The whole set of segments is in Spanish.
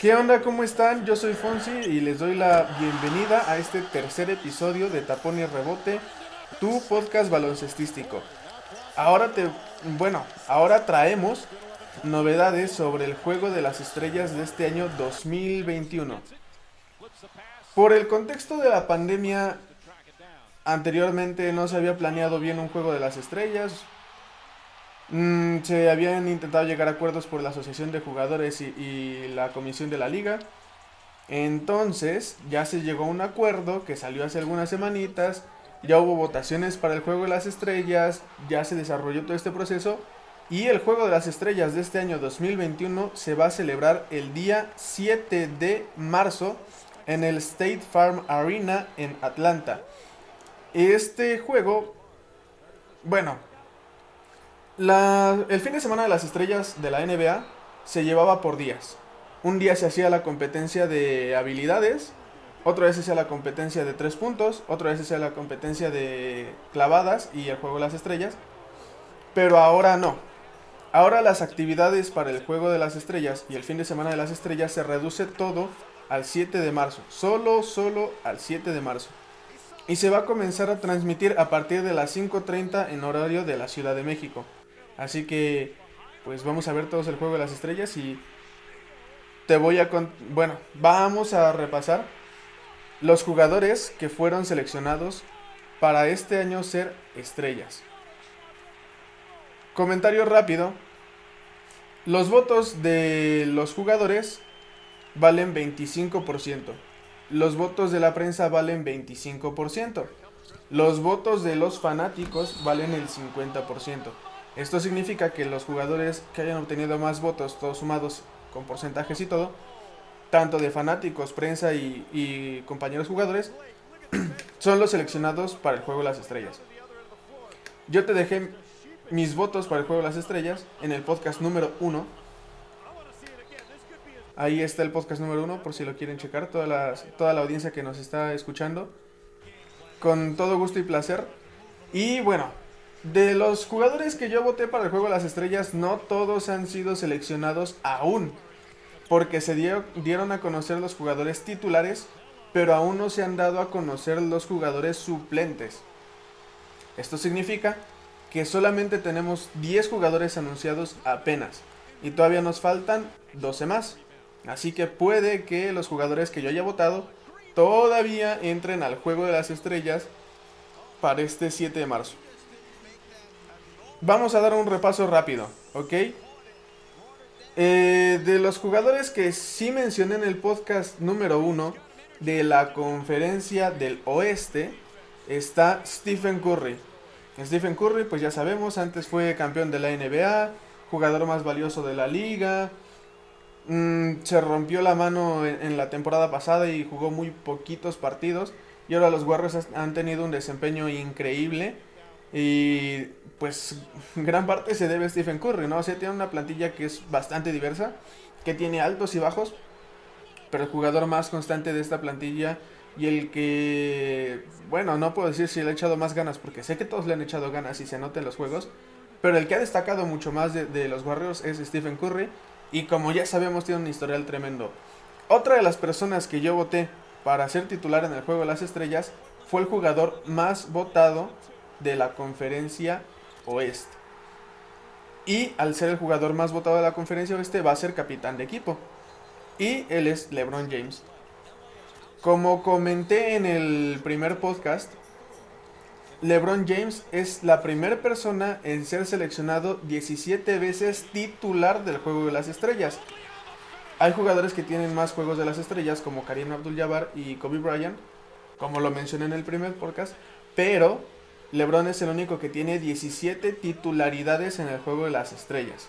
¿Qué onda? ¿Cómo están? Yo soy Fonsi y les doy la bienvenida a este tercer episodio de Tapón y Rebote, tu podcast baloncestístico. Ahora te, bueno, ahora traemos novedades sobre el juego de las estrellas de este año 2021. Por el contexto de la pandemia, anteriormente no se había planeado bien un juego de las estrellas, Mm, se habían intentado llegar a acuerdos por la Asociación de Jugadores y, la Comisión de la Liga. Entonces ya se llegó a un acuerdo que salió hace algunas semanitas. Ya hubo votaciones para el Juego de las Estrellas. Ya se desarrolló todo este proceso. Y el Juego de las Estrellas de este año 2021 se va a celebrar el día 7 de marzo en el State Farm Arena en Atlanta. Este juego, bueno, el fin de semana de las estrellas de la NBA se llevaba por días. Un día se hacía la competencia de habilidades, otra vez se hacía la competencia de tres puntos, otra vez se hacía la competencia de clavadas y el juego de las estrellas. Pero ahora no. Ahora las actividades para el juego de las estrellas y el fin de semana de las estrellas se reduce todo al 7 de marzo. Solo, solo al 7 de marzo. Y se va a comenzar a transmitir a partir de las 5.30 en horario de la Ciudad de México. Así que, pues vamos a ver todos el juego de las estrellas y te voy a... Bueno, vamos a repasar los jugadores que fueron seleccionados para este año ser estrellas. Comentario rápido. Los votos de los jugadores valen 25%. Los votos de la prensa valen 25%. Los votos de los fanáticos valen el 50%. Esto significa que los jugadores que hayan obtenido más votos, todos sumados con porcentajes y todo, tanto de fanáticos, prensa y, compañeros jugadores, son los seleccionados para el juego de las estrellas. Yo te dejé mis votos para el juego de las estrellas en el podcast número 1. Ahí está el podcast número 1 por si lo quieren checar, toda toda la audiencia que nos está escuchando. Con todo gusto y placer. Y bueno, de los jugadores que yo voté para el juego de las estrellas, no todos han sido seleccionados aún. Porque se dieron a conocer los jugadores titulares, pero aún no se han dado a conocer los jugadores suplentes. Esto significa que solamente tenemos 10 jugadores anunciados apenas. Y todavía nos faltan 12 más. Así que puede que los jugadores que yo haya votado todavía entren al juego de las estrellas para este 7 de marzo. Vamos a dar un repaso rápido, ¿ok? Eh, de los jugadores que sí mencioné en el podcast número uno de la conferencia del oeste está Stephen Curry. Stephen Curry, pues ya sabemos, antes fue campeón de la NBA, jugador más valioso de la liga. Mm, se rompió la mano en, la temporada pasada y jugó muy poquitos partidos. Y ahora los Warriors han tenido un desempeño increíble. Y pues gran parte se debe a Stephen Curry, ¿no? O sea, tiene una plantilla que es bastante diversa, que tiene altos y bajos, pero el jugador más constante de esta plantilla y el que, bueno, no puedo decir si le ha echado más ganas, porque sé que todos le han echado ganas y se nota en los juegos, pero el que ha destacado mucho más de, los Warriors es Stephen Curry, y como ya sabemos tiene un historial tremendo. Otra de las personas que yo voté para ser titular en el juego de las estrellas fue el jugador más votado de la conferencia oeste. Y al ser el jugador más votado de la conferencia oeste va a ser capitán de equipo. Y él es LeBron James. Como comenté en el primer podcast, LeBron James es la primera persona en ser seleccionado 17 veces titular del juego de las estrellas. Hay jugadores que tienen más juegos de las estrellas como Karim Abdul-Jabbar y Kobe Bryant, como lo mencioné en el primer podcast, pero LeBron es el único que tiene 17 titularidades en el juego de las estrellas.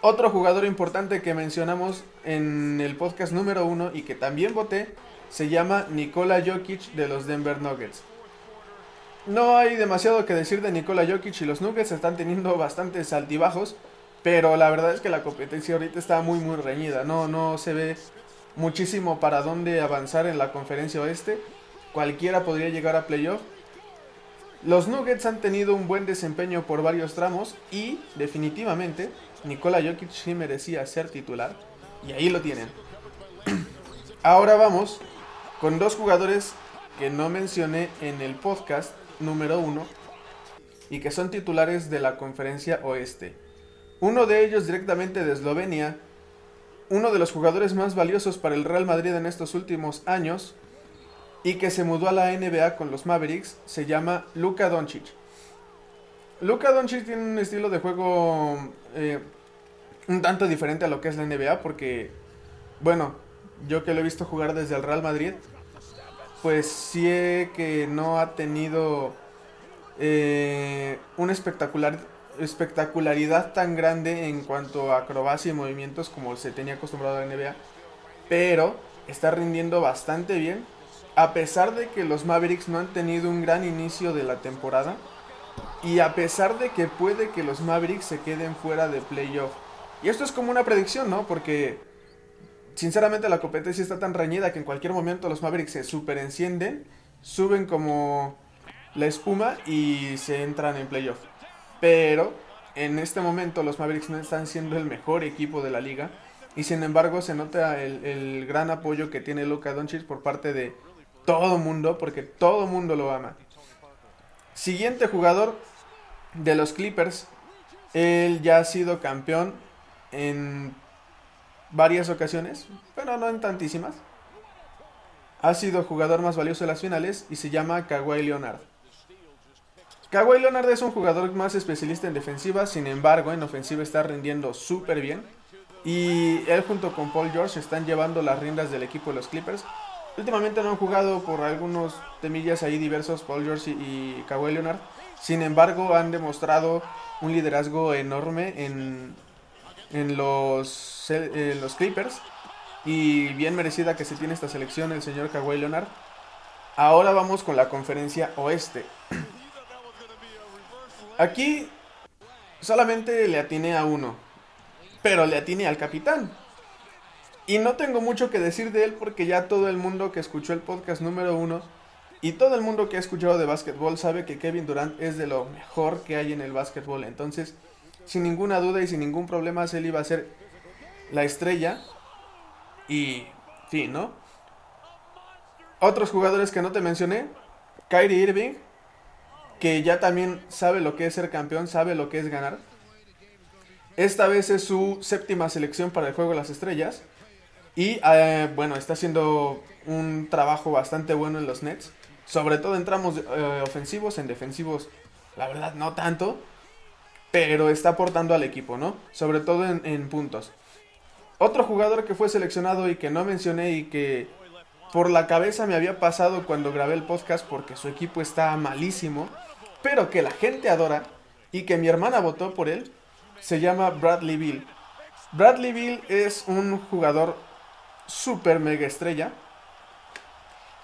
Otro jugador importante que mencionamos en el podcast número 1 y que también voté se llama Nikola Jokic de los Denver Nuggets. No hay demasiado que decir de Nikola Jokic y los Nuggets están teniendo bastantes altibajos, pero la verdad es que la competencia ahorita está muy muy reñida, no, no se ve muchísimo para dónde avanzar en la conferencia oeste. Cualquiera podría llegar a playoff. Los Nuggets han tenido un buen desempeño por varios tramos y definitivamente Nikola Jokic sí merecía ser titular y ahí lo tienen. Ahora vamos con dos jugadores que no mencioné en el podcast número uno y que son titulares de la conferencia oeste. Uno de ellos directamente de Eslovenia, uno de los jugadores más valiosos para el Real Madrid en estos últimos años y que se mudó a la NBA con los Mavericks, se llama Luka Doncic. Luka Doncic tiene un estilo de juego eh, un tanto diferente a lo que es la NBA porque, bueno, yo que lo he visto jugar desde el Real Madrid, pues sí que no ha tenido eh, una espectacular, espectacularidad tan grande en cuanto a acrobacia y movimientos como se tenía acostumbrado a la NBA, pero está rindiendo bastante bien, a pesar de que los Mavericks no han tenido un gran inicio de la temporada, y a pesar de que puede que los Mavericks se queden fuera de playoff. Y esto es como una predicción, ¿no? Porque sinceramente la competencia está tan reñida que en cualquier momento los Mavericks se super encienden, suben como la espuma y se entran en playoff. Pero en este momento los Mavericks no están siendo el mejor equipo de la liga. Y sin embargo se nota el, gran apoyo que tiene Luka Doncic por parte de todo mundo, porque todo mundo lo ama. Siguiente jugador de los Clippers. Él ya ha sido campeón en varias ocasiones, pero no en tantísimas. Ha sido jugador más valioso de las finales y se llama Kawhi Leonard. Kawhi Leonard es un jugador más especialista en defensiva, sin embargo en ofensiva está rindiendo súper bien. Y él junto con Paul George están llevando las riendas del equipo de los Clippers. Últimamente no han jugado por algunos temillas ahí diversos Paul George y, Kawhi Leonard. Sin embargo han demostrado un liderazgo enorme en, en los, los Clippers. Y bien merecida que se tiene esta selección el señor Kawhi Leonard. Ahora vamos con la conferencia oeste. Aquí solamente le atiné a uno. Pero le atiné al capitán. Y no tengo mucho que decir de él porque ya todo el mundo que escuchó el podcast número uno y todo el mundo que ha escuchado de básquetbol sabe que Kevin Durant es de lo mejor que hay en el básquetbol. Entonces, sin ninguna duda y sin ningún problema, él iba a ser la estrella. Y fin, ¿no? Otros jugadores que no te mencioné, Kyrie Irving, que ya también sabe lo que es ser campeón, sabe lo que es ganar. Esta vez es su séptima selección para el Juego de las Estrellas. Y eh, bueno, está haciendo un trabajo bastante bueno en los Nets. Sobre todo en tramos eh, ofensivos, en defensivos, la verdad no tanto pero está aportando al equipo, ¿no? Sobre todo en, puntos. Otro jugador que fue seleccionado y que no mencioné y que por la cabeza me había pasado cuando grabé el podcast porque su equipo está malísimo, pero que la gente adora y que mi hermana votó por él, se llama Bradley Bill. Bradley Bill es un jugador super mega estrella,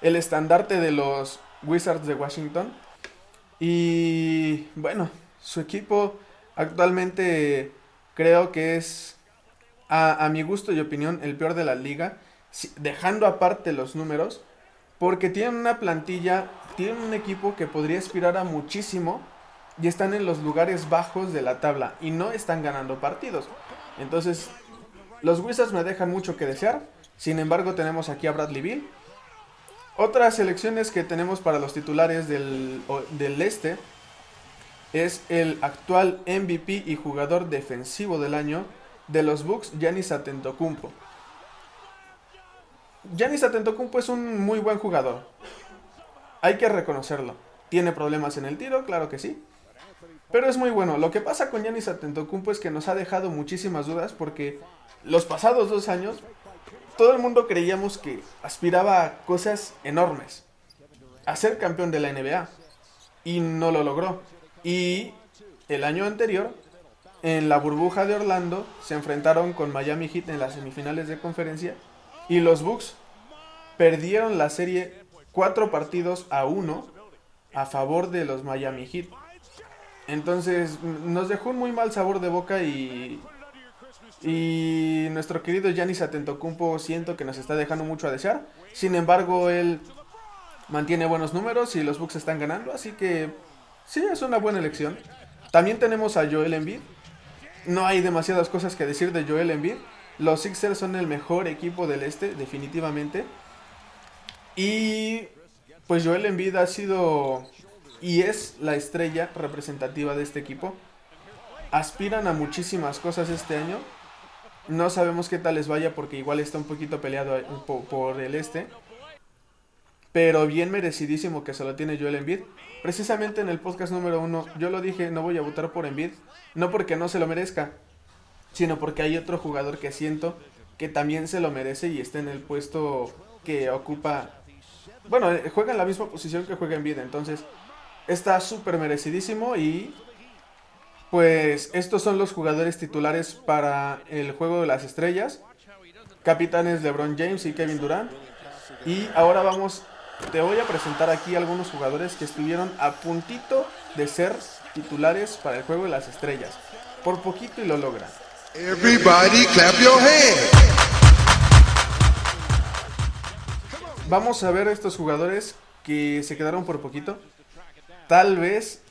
el estandarte de los Wizards de Washington y bueno, su equipo Actualmente creo que es, a, mi gusto y opinión, el peor de la liga, dejando aparte los números, porque tienen una plantilla, tienen un equipo que podría aspirar a muchísimo y están en los lugares bajos de la tabla y no están ganando partidos. Entonces, los Wizards me dejan mucho que desear. Sin embargo, tenemos aquí a Bradley Bill. Otras selecciones que tenemos para los titulares del, del este es el actual MVP y jugador defensivo del año de los Bucks, Giannis Atentocumpo. Giannis Atentocumpo es un muy buen jugador. Hay que reconocerlo. Tiene problemas en el tiro, claro que sí. Pero es muy bueno. Lo que pasa con Giannis Atentocumpo es que nos ha dejado muchísimas dudas porque los pasados dos años todo el mundo creíamos que aspiraba a cosas enormes. A ser campeón de la NBA. Y no lo logró. Y el año anterior, en la burbuja de Orlando, se enfrentaron con Miami Heat en las semifinales de conferencia. Y los Bucks perdieron la serie cuatro partidos a uno a favor de los Miami Heat. Entonces nos dejó un muy mal sabor de boca y, Y nuestro querido Giannis Atentocumpo siento que nos está dejando mucho a desear. Sin embargo, él mantiene buenos números y los Bucks están ganando, así que sí, es una buena elección. También tenemos a Joel Embiid. No hay demasiadas cosas que decir de Joel Embiid. Los Sixers son el mejor equipo del este, definitivamente. Y pues Joel Embiid ha sido y es la estrella representativa de este equipo. Aspiran a muchísimas cosas este año. No sabemos qué tal les vaya porque igual está un poquito peleado por el este. Pero bien merecidísimo que se lo tiene Joel Embiid. Precisamente en el podcast número uno yo lo dije, no voy a votar por Embiid. No porque no se lo merezca, sino porque hay otro jugador que siento que también se lo merece y está en el puesto que ocupa. Bueno, eh, juega en la misma posición que juega Embiid. Entonces está súper merecidísimo y pues estos son los jugadores titulares para el juego de las estrellas. Capitanes LeBron James y Kevin Durant. Y ahora vamos, te voy a presentar aquí algunos jugadores que estuvieron a puntito de ser titulares para el juego de las estrellas. Por poquito y lo logran. Everybody clap your Vamos a ver estos jugadores que se quedaron por poquito. Tal vez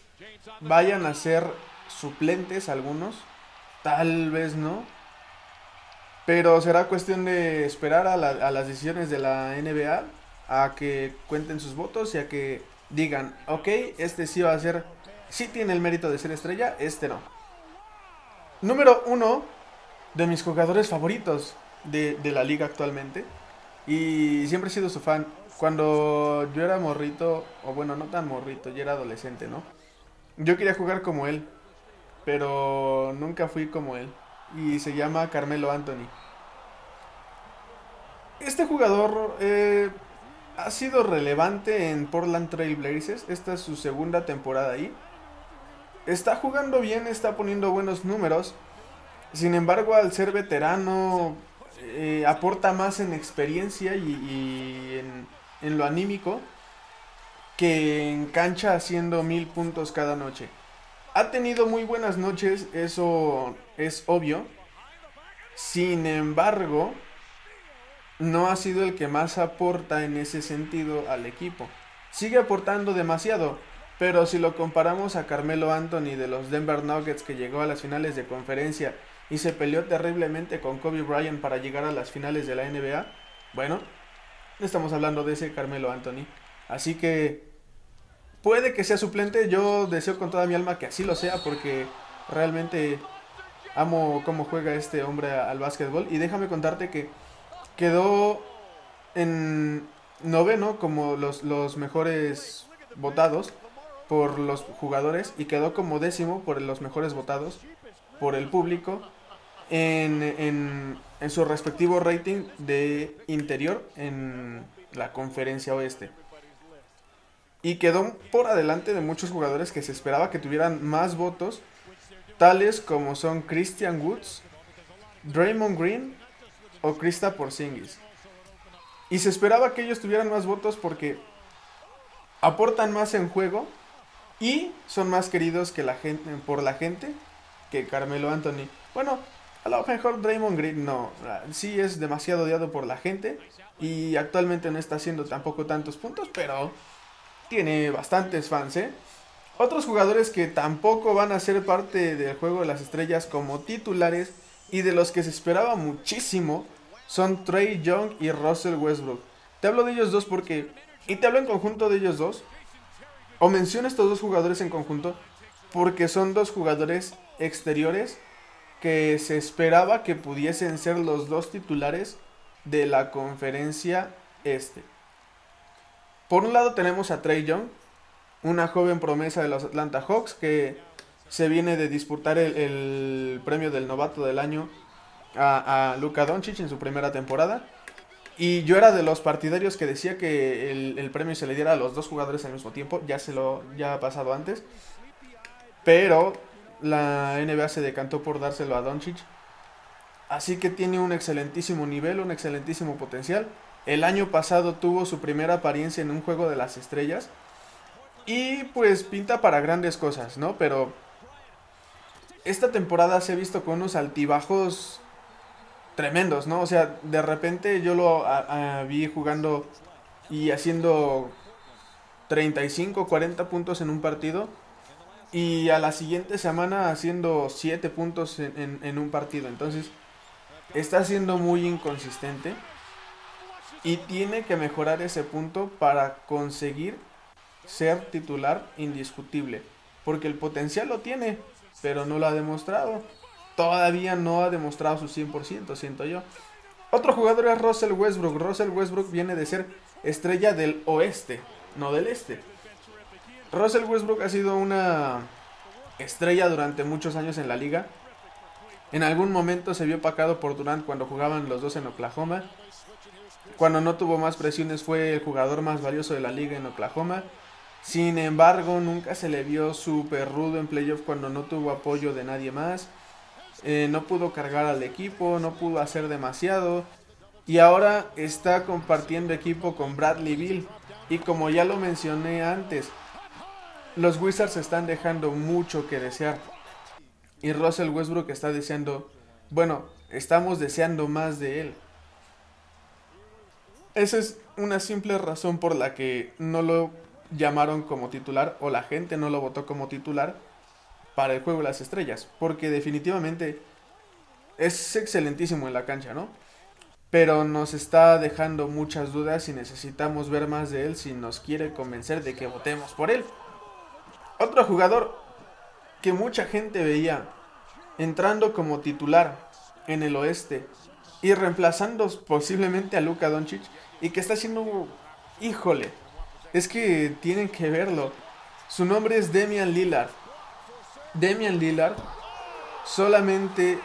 vayan a ser suplentes algunos, tal vez no. Pero será cuestión de esperar a, las decisiones de la NBA, a que cuenten sus votos y a que digan, ok, este sí va a ser, sí tiene el mérito de ser estrella, este no. Número uno de mis jugadores favoritos de, de la liga actualmente. Y siempre he sido su fan. Cuando yo era morrito, o bueno, no tan morrito, yo era adolescente, ¿no? Yo quería jugar como él pero nunca fui como él. Y se llama Carmelo Anthony. Este jugador eh, ha sido relevante en Portland Trail Blazers. Esta es su segunda temporada ahí. Está jugando bien, está poniendo buenos números. Sin embargo, al ser veterano, eh, aporta más en experiencia y, en, en lo anímico que en cancha haciendo mil puntos cada noche ha tenido muy buenas noches, eso es obvio. Sin embargo, no ha sido el que más aporta en ese sentido al equipo. Sigue aportando demasiado, pero si lo comparamos a Carmelo Anthony de los Denver Nuggets que llegó a las finales de conferencia y se peleó terriblemente con Kobe Bryant para llegar a las finales de la NBA, bueno, estamos hablando de ese Carmelo Anthony. Así que Puede que sea suplente, yo deseo con toda mi alma que así lo sea porque realmente amo cómo juega este hombre al básquetbol. Y déjame contarte que quedó en noveno como los, los mejores votados por los jugadores y quedó como décimo por los mejores votados por el público en, en, en su respectivo rating de interior en la conferencia oeste. Y quedó por adelante de muchos jugadores que se esperaba que tuvieran más votos, tales como son Christian Woods, Draymond Green o Krista Porzingis. Y se esperaba que ellos tuvieran más votos porque aportan más en juego y son más queridos que la gente, por la gente que Carmelo Anthony. Bueno, a lo mejor Draymond Green no, sí es demasiado odiado por la gente y actualmente no está haciendo tampoco tantos puntos, pero tiene bastantes fans, ¿eh? Otros jugadores que tampoco van a ser parte del juego de las estrellas como titulares y de los que se esperaba muchísimo son Trey Young y Russell Westbrook. Te hablo de ellos dos porque, y te hablo en conjunto de ellos dos, o menciono estos dos jugadores en conjunto porque son dos jugadores exteriores que se esperaba que pudiesen ser los dos titulares de la conferencia este. Por un lado tenemos a Trey Young, una joven promesa de los Atlanta Hawks que se viene de disputar el, premio del novato del año a, a Luka Doncic en su primera temporada. Y yo era de los partidarios que decía que el, premio se le diera a los dos jugadores al mismo tiempo. Ya se lo ya ha pasado antes. Pero la NBA se decantó por dárselo a Doncic. Así que tiene un excelentísimo nivel, un excelentísimo potencial. El año pasado tuvo su primera apariencia en un juego de las estrellas. Y pues pinta para grandes cosas, ¿no? Pero esta temporada se ha visto con unos altibajos tremendos, ¿no? O sea, de repente yo lo vi jugando y haciendo 35, 40 puntos en un partido y a la siguiente semana haciendo 7 puntos en, en, un partido. Entonces, está siendo muy inconsistente y tiene que mejorar ese punto para conseguir ser titular indiscutible. Porque el potencial lo tiene, pero no lo ha demostrado. Todavía no ha demostrado su 100%, siento yo. Otro jugador es Russell Westbrook. Russell Westbrook viene de ser estrella del oeste, no del este. Russell Westbrook ha sido una estrella durante muchos años en la liga. En algún momento se vio pacado por Durant cuando jugaban los dos en Oklahoma. Cuando no tuvo más presiones fue el jugador más valioso de la liga en Oklahoma. Sin embargo, nunca se le vio súper rudo en playoff cuando no tuvo apoyo de nadie más. Eh, no pudo cargar al equipo, no pudo hacer demasiado. Y ahora está compartiendo equipo con Bradley Bill. Y como ya lo mencioné antes, los Wizards están dejando mucho que desear. Y Russell Westbrook está deseando, bueno, estamos deseando más de él. Esa es una simple razón por la que no lo llamaron como titular o la gente no lo votó como titular para el juego de las estrellas. Porque definitivamente es excelentísimo en la cancha, ¿no? Pero nos está dejando muchas dudas y necesitamos ver más de él si nos quiere convencer de que votemos por él. Otro jugador que mucha gente veía entrando como titular en el oeste y reemplazando posiblemente a Luka Doncic y que está haciendo, híjole, es que tienen que verlo. Su nombre es Demian Lillard. Demian Lillard solamente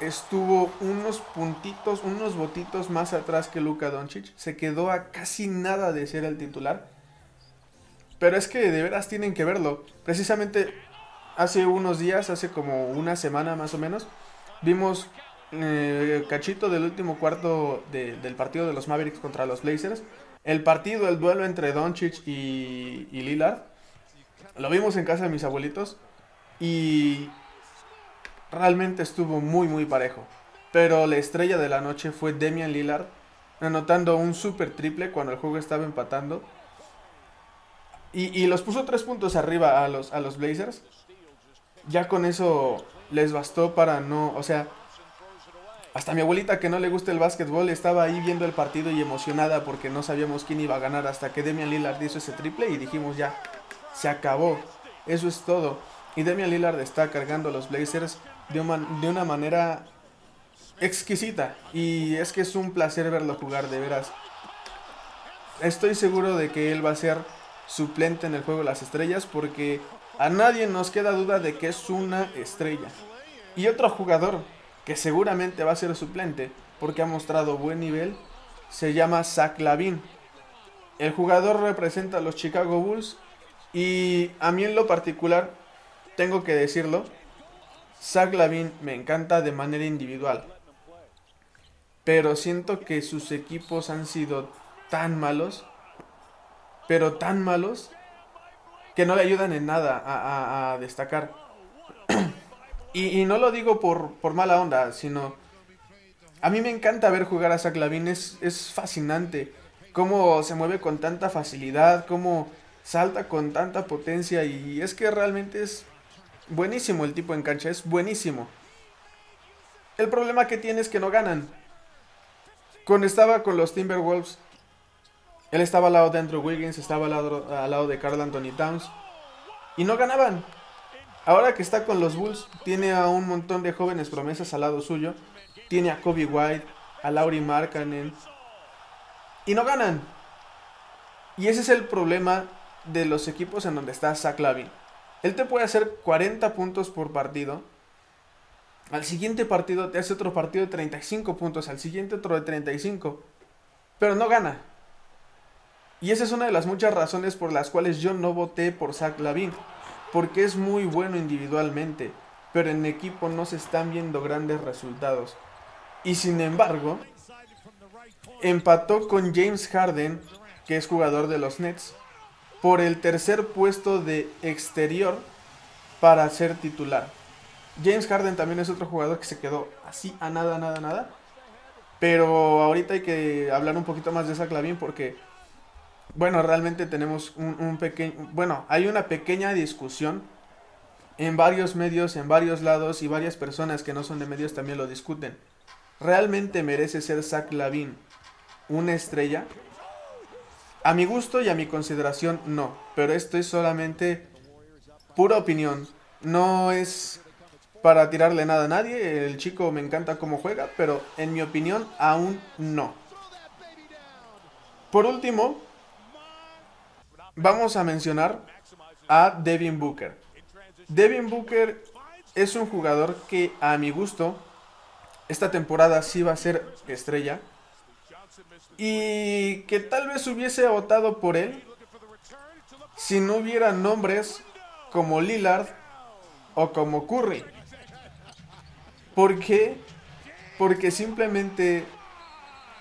estuvo unos puntitos, unos botitos más atrás que Luka Doncic. Se quedó a casi nada de ser el titular. Pero es que de veras tienen que verlo. Precisamente hace unos días, hace como una semana más o menos, vimos eh, cachito del último cuarto del partido de los Mavericks contra los Blazers. El partido, el duelo entre Doncic y, y Lillard. Lo vimos en casa de mis abuelitos. Y realmente estuvo muy, muy parejo. Pero la estrella de la noche fue Demian Lillard, anotando un super triple cuando el juego estaba empatando. Y, los puso tres puntos arriba a los, a los Blazers. Ya con eso les bastó para no, o sea, hasta mi abuelita que no le gusta el básquetbol estaba ahí viendo el partido y emocionada porque no sabíamos quién iba a ganar hasta que Demian Lillard hizo ese triple y dijimos ya, se acabó, eso es todo. Y Demian Lillard está cargando a los Blazers de, de una manera exquisita y es que es un placer verlo jugar de veras. Estoy seguro de que él va a ser suplente en el juego de las estrellas porque a nadie nos queda duda de que es una estrella. Y otro jugador que seguramente va a ser suplente porque ha mostrado buen nivel, se llama Zach Lavin. El jugador representa a los Chicago Bulls y a mí en lo particular, tengo que decirlo, Zach Lavin me encanta de manera individual. Pero siento que sus equipos han sido tan malos, pero tan malos, que no le ayudan en nada a, destacar. Y, no lo digo por, por, mala onda, sino... A mí me encanta ver jugar a Zach Lavin, es, es fascinante. Cómo se mueve con tanta facilidad, cómo salta con tanta potencia y es que realmente es buenísimo el tipo en cancha, es buenísimo. El problema que tiene es que no ganan. Cuando estaba con los Timberwolves, él estaba al lado de Andrew Wiggins, estaba al lado, al lado de Carl Anthony Towns y no ganaban. Ahora que está con los Bulls, tiene a un montón de jóvenes promesas al lado suyo. Tiene a Kobe White, a Lauri Markkanen. Y no ganan. Y ese es el problema de los equipos en donde está Zach Lavin. Él te puede hacer 40 puntos por partido. Al siguiente partido te hace otro partido de 35 puntos. Al siguiente otro de 35. Pero no gana. Y esa es una de las muchas razones por las cuales yo no voté por Zach Lavin porque es muy bueno individualmente, pero en equipo no se están viendo grandes resultados. Y sin embargo, empató con James Harden, que es jugador de los Nets, por el tercer puesto de exterior para ser titular. James Harden también es otro jugador que se quedó así a nada, nada, nada. Pero ahorita hay que hablar un poquito más de Zach Lavin porque, bueno, realmente tenemos un, un pequeño, bueno, hay una pequeña discusión en varios medios, en varios lados y varias personas que no son de medios también lo discuten. ¿Realmente merece ser Zach Lavin una estrella? A mi gusto y a mi consideración no, pero esto es solamente pura opinión. No es para tirarle nada a nadie, el chico me encanta cómo juega, pero en mi opinión aún no. Por último, vamos a mencionar a Devin Booker. Devin Booker es un jugador que a mi gusto esta temporada sí va a ser estrella y que tal vez hubiese votado por él si no hubiera nombres como Lillard o como Curry. ¿Por qué? Porque simplemente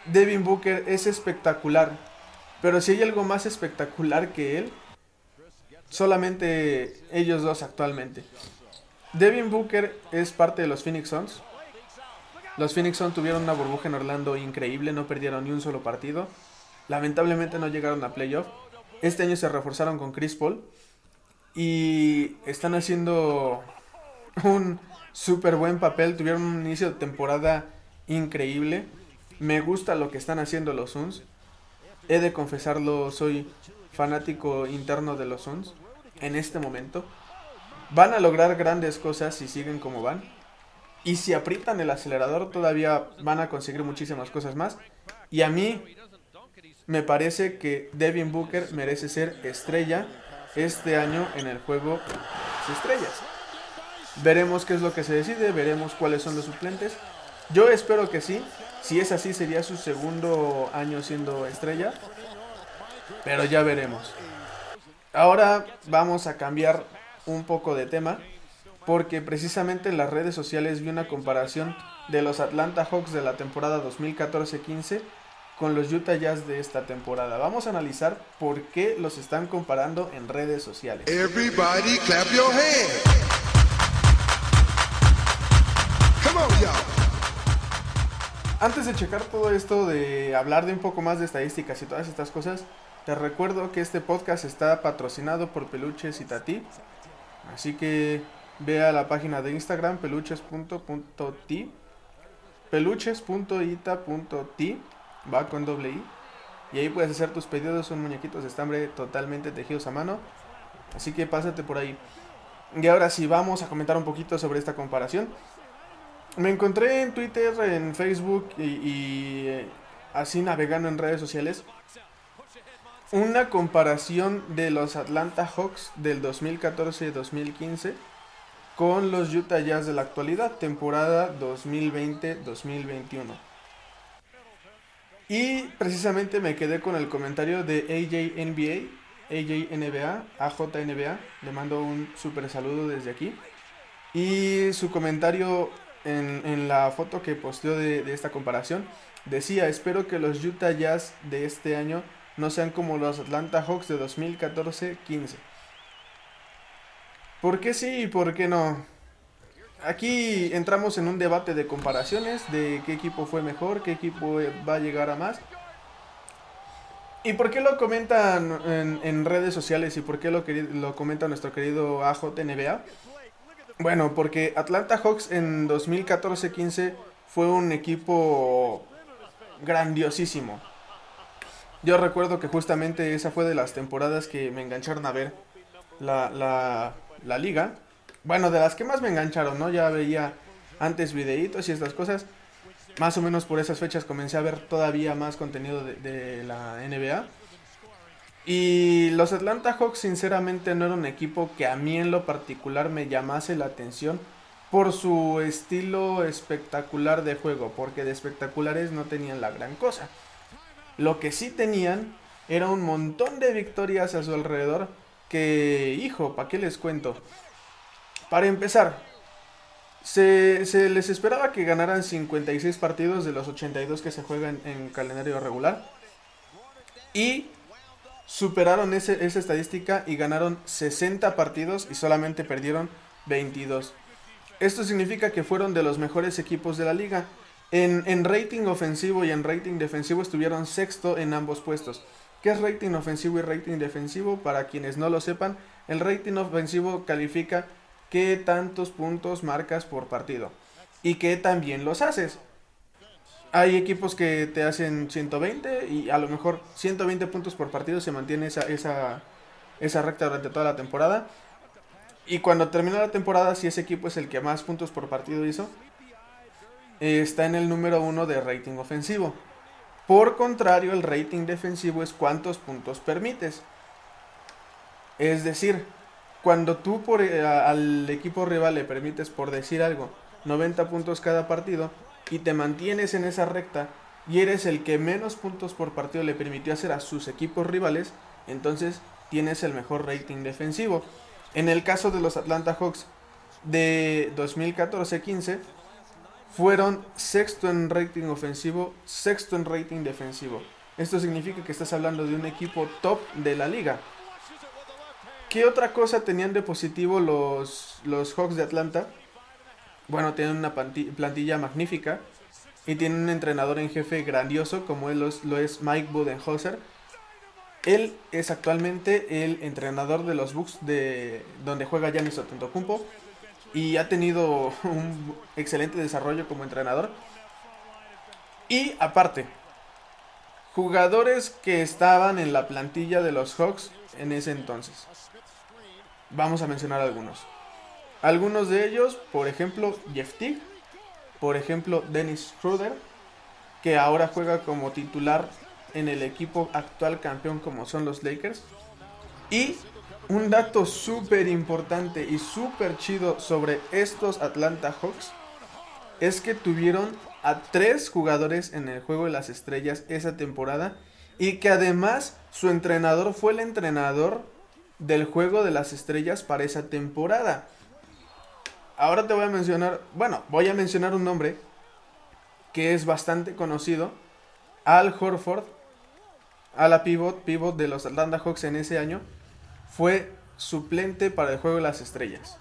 Devin Booker es espectacular. Pero si hay algo más espectacular que él, solamente ellos dos actualmente. Devin Booker es parte de los Phoenix Suns. Los Phoenix Suns tuvieron una burbuja en Orlando increíble, no perdieron ni un solo partido. Lamentablemente no llegaron a playoff. Este año se reforzaron con Chris Paul y están haciendo un súper buen papel. Tuvieron un inicio de temporada increíble. Me gusta lo que están haciendo los Suns. He de confesarlo, soy fanático interno de los Suns en este momento. Van a lograr grandes cosas si siguen como van. Y si aprietan el acelerador todavía van a conseguir muchísimas cosas más. Y a mí me parece que Devin Booker merece ser estrella este año en el juego de estrellas. Veremos qué es lo que se decide, veremos cuáles son los suplentes. Yo espero que sí. Si es así, sería su segundo año siendo estrella. Pero ya veremos. Ahora vamos a cambiar un poco de tema. Porque precisamente en las redes sociales vi una comparación de los Atlanta Hawks de la temporada 2014-15 con los Utah Jazz de esta temporada. Vamos a analizar por qué los están comparando en redes sociales. Everybody clap your Antes de checar todo esto, de hablar de un poco más de estadísticas y todas estas cosas, te recuerdo que este podcast está patrocinado por Peluches y Tati. Así que ve a la página de Instagram peluches.ti peluches.ita.ti va con doble i y ahí puedes hacer tus pedidos, son muñequitos de estambre totalmente tejidos a mano. Así que pásate por ahí. Y ahora sí, vamos a comentar un poquito sobre esta comparación. Me encontré en Twitter, en Facebook y, y eh, así navegando en redes sociales una comparación de los Atlanta Hawks del 2014-2015 con los Utah Jazz de la actualidad, temporada 2020-2021. Y precisamente me quedé con el comentario de AJ NBA, AJ NBA, AJ NBA, le mando un super saludo desde aquí. Y su comentario en, la foto que posteó de esta comparación decía, espero que los Utah Jazz de este año no sean como los Atlanta Hawks de 2014-15. ¿Por qué sí y por qué no? Aquí entramos en un debate de comparaciones, de qué equipo fue mejor, qué equipo va a llegar a más. ¿Y por qué lo comentan en, redes sociales y por qué lo, lo comenta nuestro querido AJNBA? Bueno, porque Atlanta Hawks en 2014-15 fue un equipo grandiosísimo. Yo recuerdo que justamente esa fue de las temporadas que me engancharon a ver la, la, la liga. Bueno, de las que más me engancharon, ¿no? Ya veía antes videitos y estas cosas. Más o menos por esas fechas comencé a ver todavía más contenido de, la NBA. Y los Atlanta Hawks sinceramente no era un equipo que a mí en lo particular me llamase la atención por su estilo espectacular de juego, porque de espectaculares no tenían la gran cosa. Lo que sí tenían era un montón de victorias a su alrededor que, hijo, ¿para qué les cuento? Para empezar, se, les esperaba que ganaran 56 partidos de los 82 que se juegan en calendario regular. Y superaron esa estadística y ganaron 60 partidos y solamente perdieron 22. Esto significa que fueron de los mejores equipos de la liga. En, en rating ofensivo y en rating defensivo estuvieron sexto en ambos puestos. ¿Qué es rating ofensivo y rating defensivo? Para quienes no lo sepan, el rating ofensivo califica qué tantos puntos marcas por partido y qué también los haces. Hay equipos que te hacen 120 y a lo mejor 120 puntos por partido se mantiene esa, esa, esa recta durante toda la temporada. Y cuando termina la temporada, si ese equipo es el que más puntos por partido hizo, está en el número uno de rating ofensivo. Por contrario, el rating defensivo es cuántos puntos permites. Es decir, cuando tú por, eh, al equipo rival le permites, por decir algo, 90 puntos cada partido y te mantienes en esa recta y eres el que menos puntos por partido le permitió hacer a sus equipos rivales, entonces tienes el mejor rating defensivo. En el caso de los Atlanta Hawks de 2014-15, fueron sexto en rating ofensivo, sexto en rating defensivo. Esto significa que estás hablando de un equipo top de la liga. ¿Qué otra cosa tenían de positivo los, los Hawks de Atlanta? Bueno, tienen una plantilla magnífica y tienen un entrenador en jefe grandioso como él lo es Mike Budenholzer. Él es actualmente el entrenador de los Bucks de donde juega Giannis Antetokounmpo y ha tenido un excelente desarrollo como entrenador. Y aparte, jugadores que estaban en la plantilla de los Hawks en ese entonces. Vamos a mencionar algunos. Algunos de ellos, por ejemplo, Jeff Teague, por ejemplo, Dennis Schroeder, que ahora juega como titular en el equipo actual campeón como son los Lakers. Y un dato súper importante y súper chido sobre estos Atlanta Hawks es que tuvieron a tres jugadores en el juego de las estrellas esa temporada y que además su entrenador fue el entrenador del juego de las estrellas para esa temporada. Ahora te voy a mencionar, bueno, voy a mencionar un nombre que es bastante conocido, Al Horford, a la pivot, pivot de los Atlanta Hawks en ese año fue suplente para el juego de las estrellas.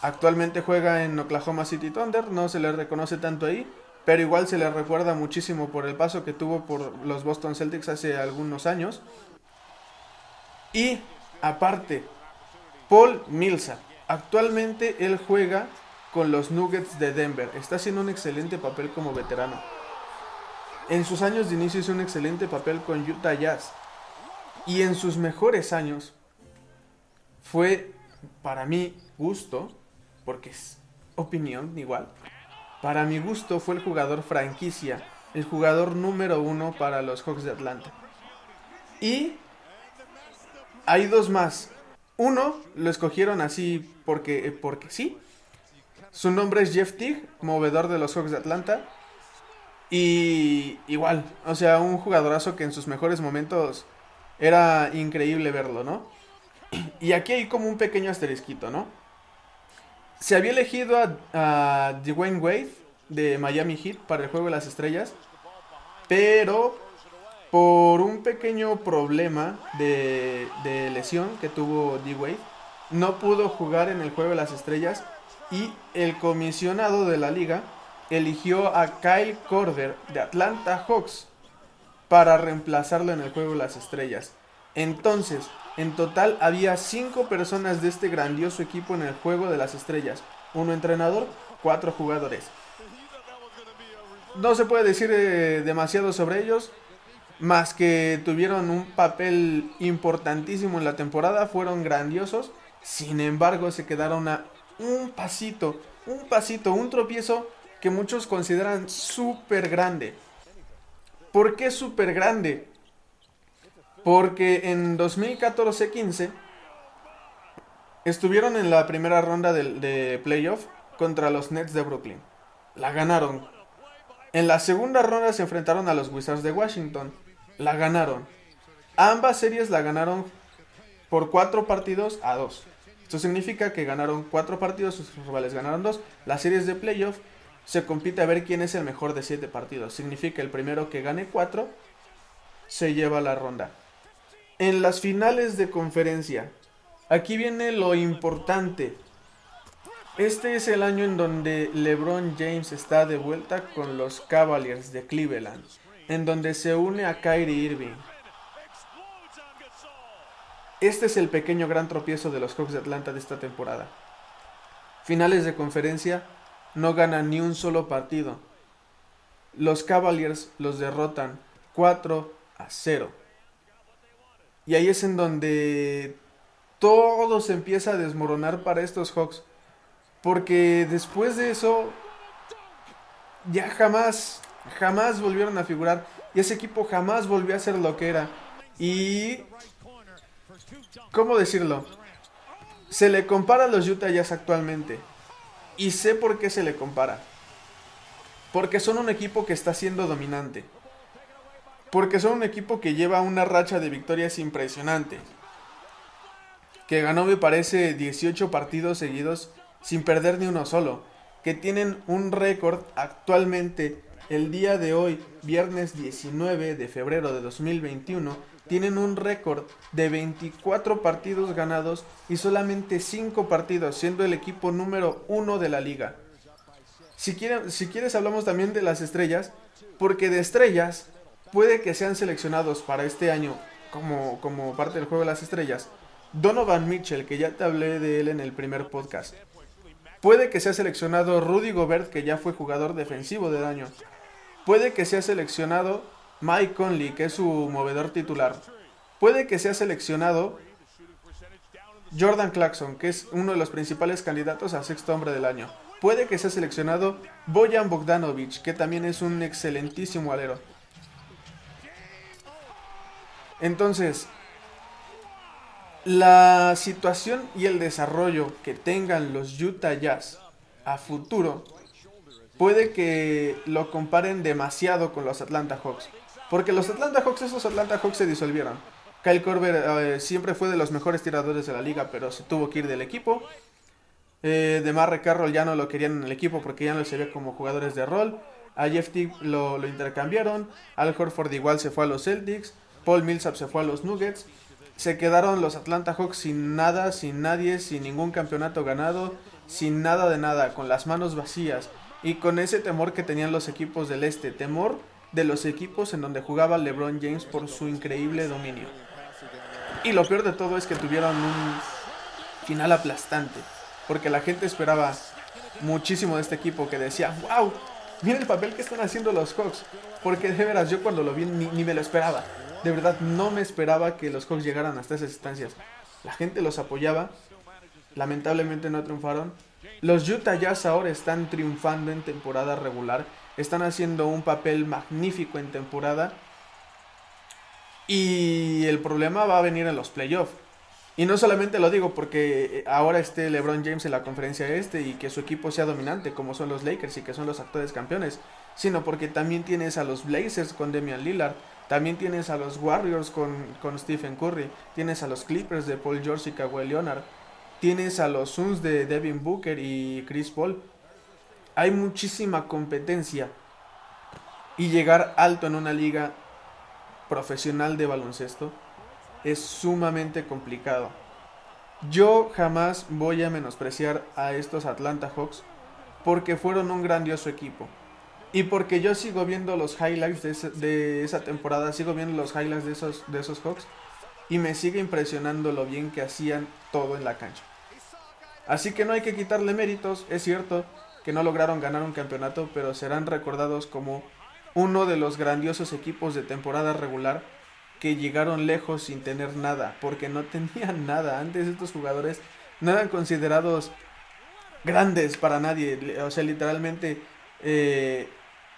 Actualmente juega en Oklahoma City Thunder, no se le reconoce tanto ahí, pero igual se le recuerda muchísimo por el paso que tuvo por los Boston Celtics hace algunos años. Y aparte, Paul Millsap. Actualmente él juega con los Nuggets de Denver. Está haciendo un excelente papel como veterano. En sus años de inicio hizo un excelente papel con Utah Jazz. Y en sus mejores años fue, para mi gusto, porque es opinión igual, para mi gusto fue el jugador franquicia, el jugador número uno para los Hawks de Atlanta. Y hay dos más. Uno lo escogieron así porque, porque sí. Su nombre es Jeff Teague, movedor de los Hawks de Atlanta. Y igual, o sea, un jugadorazo que en sus mejores momentos era increíble verlo, ¿no? Y aquí hay como un pequeño asterisquito, ¿no? Se había elegido a, Dwayne Wade de Miami Heat para el juego de las estrellas, pero por un pequeño problema de, de lesión que tuvo D. Wade, no pudo jugar en el juego de las estrellas y el comisionado de la liga eligió a Kyle Korver de Atlanta Hawks para reemplazarlo en el juego de las estrellas. Entonces, en total había cinco personas de este grandioso equipo en el juego de las estrellas. Uno entrenador, cuatro jugadores. No se puede decir eh, demasiado sobre ellos, más que tuvieron un papel importantísimo en la temporada, fueron grandiosos. Sin embargo, se quedaron a un pasito, un pasito, un tropiezo que muchos consideran súper grande. ¿Por qué súper grande? Porque en 2014-15 estuvieron en la primera ronda de, de, playoff contra los Nets de Brooklyn. La ganaron. En la segunda ronda se enfrentaron a los Wizards de Washington. La ganaron. Ambas series la ganaron por cuatro partidos a dos. Esto significa que ganaron cuatro partidos, sus rivales ganaron dos. Las series de playoff se compite a ver quién es el mejor de siete partidos. Significa el primero que gane cuatro se lleva la ronda. En las finales de conferencia, aquí viene lo importante. Este es el año en donde LeBron James está de vuelta con los Cavaliers de Cleveland, en donde se une a Kyrie Irving. Este es el pequeño gran tropiezo de los Hawks de Atlanta de esta temporada. Finales de conferencia, no ganan ni un solo partido. Los Cavaliers los derrotan 4 a 0. Y ahí es en donde todo se empieza a desmoronar para estos Hawks. Porque después de eso, ya jamás, jamás volvieron a figurar. Y ese equipo jamás volvió a ser lo que era. Y... ¿Cómo decirlo? Se le compara a los Utah Jazz actualmente. Y sé por qué se le compara. Porque son un equipo que está siendo dominante. Porque son un equipo que lleva una racha de victorias impresionante. Que ganó, me parece, 18 partidos seguidos sin perder ni uno solo, que tienen un récord actualmente el día de hoy, viernes 19 de febrero de 2021, tienen un récord de 24 partidos ganados y solamente 5 partidos, siendo el equipo número 1 de la liga. Si, si quieres hablamos también de las estrellas, porque de estrellas puede que sean seleccionados para este año como, como parte del juego de las estrellas. Donovan Mitchell, que ya te hablé de él en el primer podcast. Puede que sea seleccionado Rudy Gobert, que ya fue jugador defensivo de daño. Puede que sea seleccionado Mike Conley, que es su movedor titular. Puede que sea seleccionado Jordan Clarkson, que es uno de los principales candidatos a sexto hombre del año. Puede que sea seleccionado Bojan Bogdanovic, que también es un excelentísimo alero. Entonces, la situación y el desarrollo que tengan los Utah Jazz a futuro puede que lo comparen demasiado con los Atlanta Hawks. Porque los Atlanta Hawks, esos Atlanta Hawks se disolvieron. Kyle Korver eh, siempre fue de los mejores tiradores de la liga, pero se tuvo que ir del equipo. Eh, de Marre Carroll ya no lo querían en el equipo porque ya no se ve como jugadores de rol. A Jeff lo, lo intercambiaron. Al Horford igual se fue a los Celtics. Paul Millsap se fue a los Nuggets se quedaron los Atlanta Hawks sin nada, sin nadie, sin ningún campeonato ganado, sin nada de nada, con las manos vacías y con ese temor que tenían los equipos del este, temor de los equipos en donde jugaba LeBron James por su increíble dominio. Y lo peor de todo es que tuvieron un final aplastante, porque la gente esperaba muchísimo de este equipo que decía, wow, miren el papel que están haciendo los Hawks, porque de veras yo cuando lo vi ni me lo esperaba de verdad no me esperaba que los Hawks llegaran hasta esas instancias. La gente los apoyaba, lamentablemente no triunfaron. Los Utah Jazz ahora están triunfando en temporada regular, están haciendo un papel magnífico en temporada. Y el problema va a venir en los playoffs. Y no solamente lo digo porque ahora esté LeBron James en la conferencia este y que su equipo sea dominante como son los Lakers y que son los actuales campeones, sino porque también tienes a los Blazers con Damian Lillard, también tienes a los Warriors con, Stephen Curry, tienes a los Clippers de Paul George y Kawhi Leonard, tienes a los Suns de Devin Booker y Chris Paul. Hay muchísima competencia y llegar alto en una liga profesional de baloncesto es sumamente complicado. Yo jamás voy a menospreciar a estos Atlanta Hawks porque fueron un grandioso equipo. Y porque yo sigo viendo los highlights de, esa temporada, sigo viendo los highlights de esos, de esos Hawks y me sigue impresionando lo bien que hacían todo en la cancha. Así que no hay que quitarle méritos, es cierto que no lograron ganar un campeonato, pero serán recordados como uno de los grandiosos equipos de temporada regular que llegaron lejos sin tener nada, porque no tenían nada. Antes estos jugadores no eran considerados grandes para nadie, o sea, literalmente eh,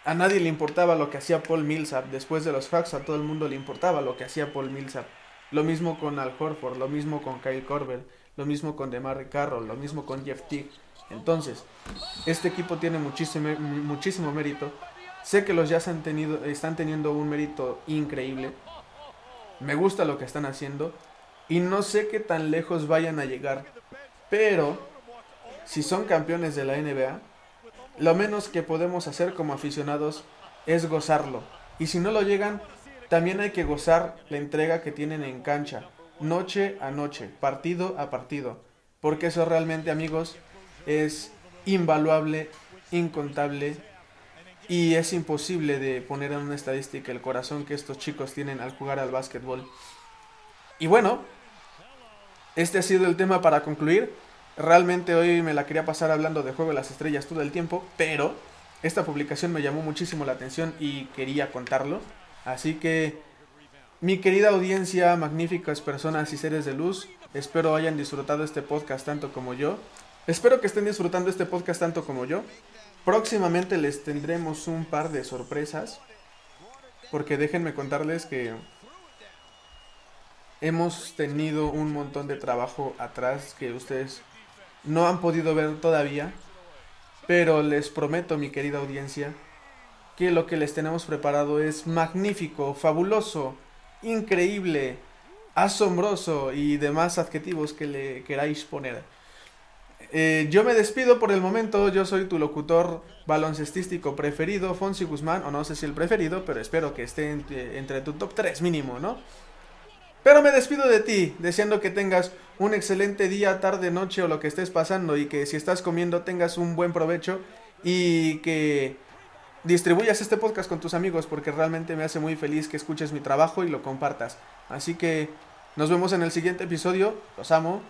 a nadie le importaba lo que hacía Paul Millsap. Después de los Hawks, a todo el mundo le importaba lo que hacía Paul Millsap. Lo mismo con Al Horford, lo mismo con Kyle Korver, lo mismo con DeMar Carroll, lo mismo con Jeff Teague. Entonces, este equipo tiene muchísimo, muchísimo mérito. Sé que los Jazz han tenido, están teniendo un mérito increíble. Me gusta lo que están haciendo. Y no sé qué tan lejos vayan a llegar. Pero, si son campeones de la NBA, lo menos que podemos hacer como aficionados es gozarlo. Y si no lo llegan, también hay que gozar la entrega que tienen en cancha, noche a noche, partido a partido. Porque eso realmente, amigos, es invaluable, incontable y es imposible de poner en una estadística el corazón que estos chicos tienen al jugar al básquetbol. Y bueno, este ha sido el tema para concluir. Realmente hoy me la quería pasar hablando de Juego de las Estrellas todo el tiempo, pero esta publicación me llamó muchísimo la atención y quería contarlo. Así que, mi querida audiencia, magníficas personas y seres de luz, espero hayan disfrutado este podcast tanto como yo. Espero que estén disfrutando este podcast tanto como yo. Próximamente les tendremos un par de sorpresas. Porque déjenme contarles que hemos tenido un montón de trabajo atrás que ustedes no han podido ver todavía. Pero les prometo, mi querida audiencia, que lo que les tenemos preparado es magnífico, fabuloso, increíble, asombroso y demás adjetivos que le queráis poner. Eh, yo me despido por el momento, yo soy tu locutor baloncestístico preferido, Fonsi Guzmán, o no sé si el preferido, pero espero que esté entre, entre tu top 3 mínimo, ¿no? Pero me despido de ti, deseando que tengas un excelente día, tarde, noche o lo que estés pasando y que si estás comiendo tengas un buen provecho y que distribuyas este podcast con tus amigos porque realmente me hace muy feliz que escuches mi trabajo y lo compartas. Así que nos vemos en el siguiente episodio. Los amo.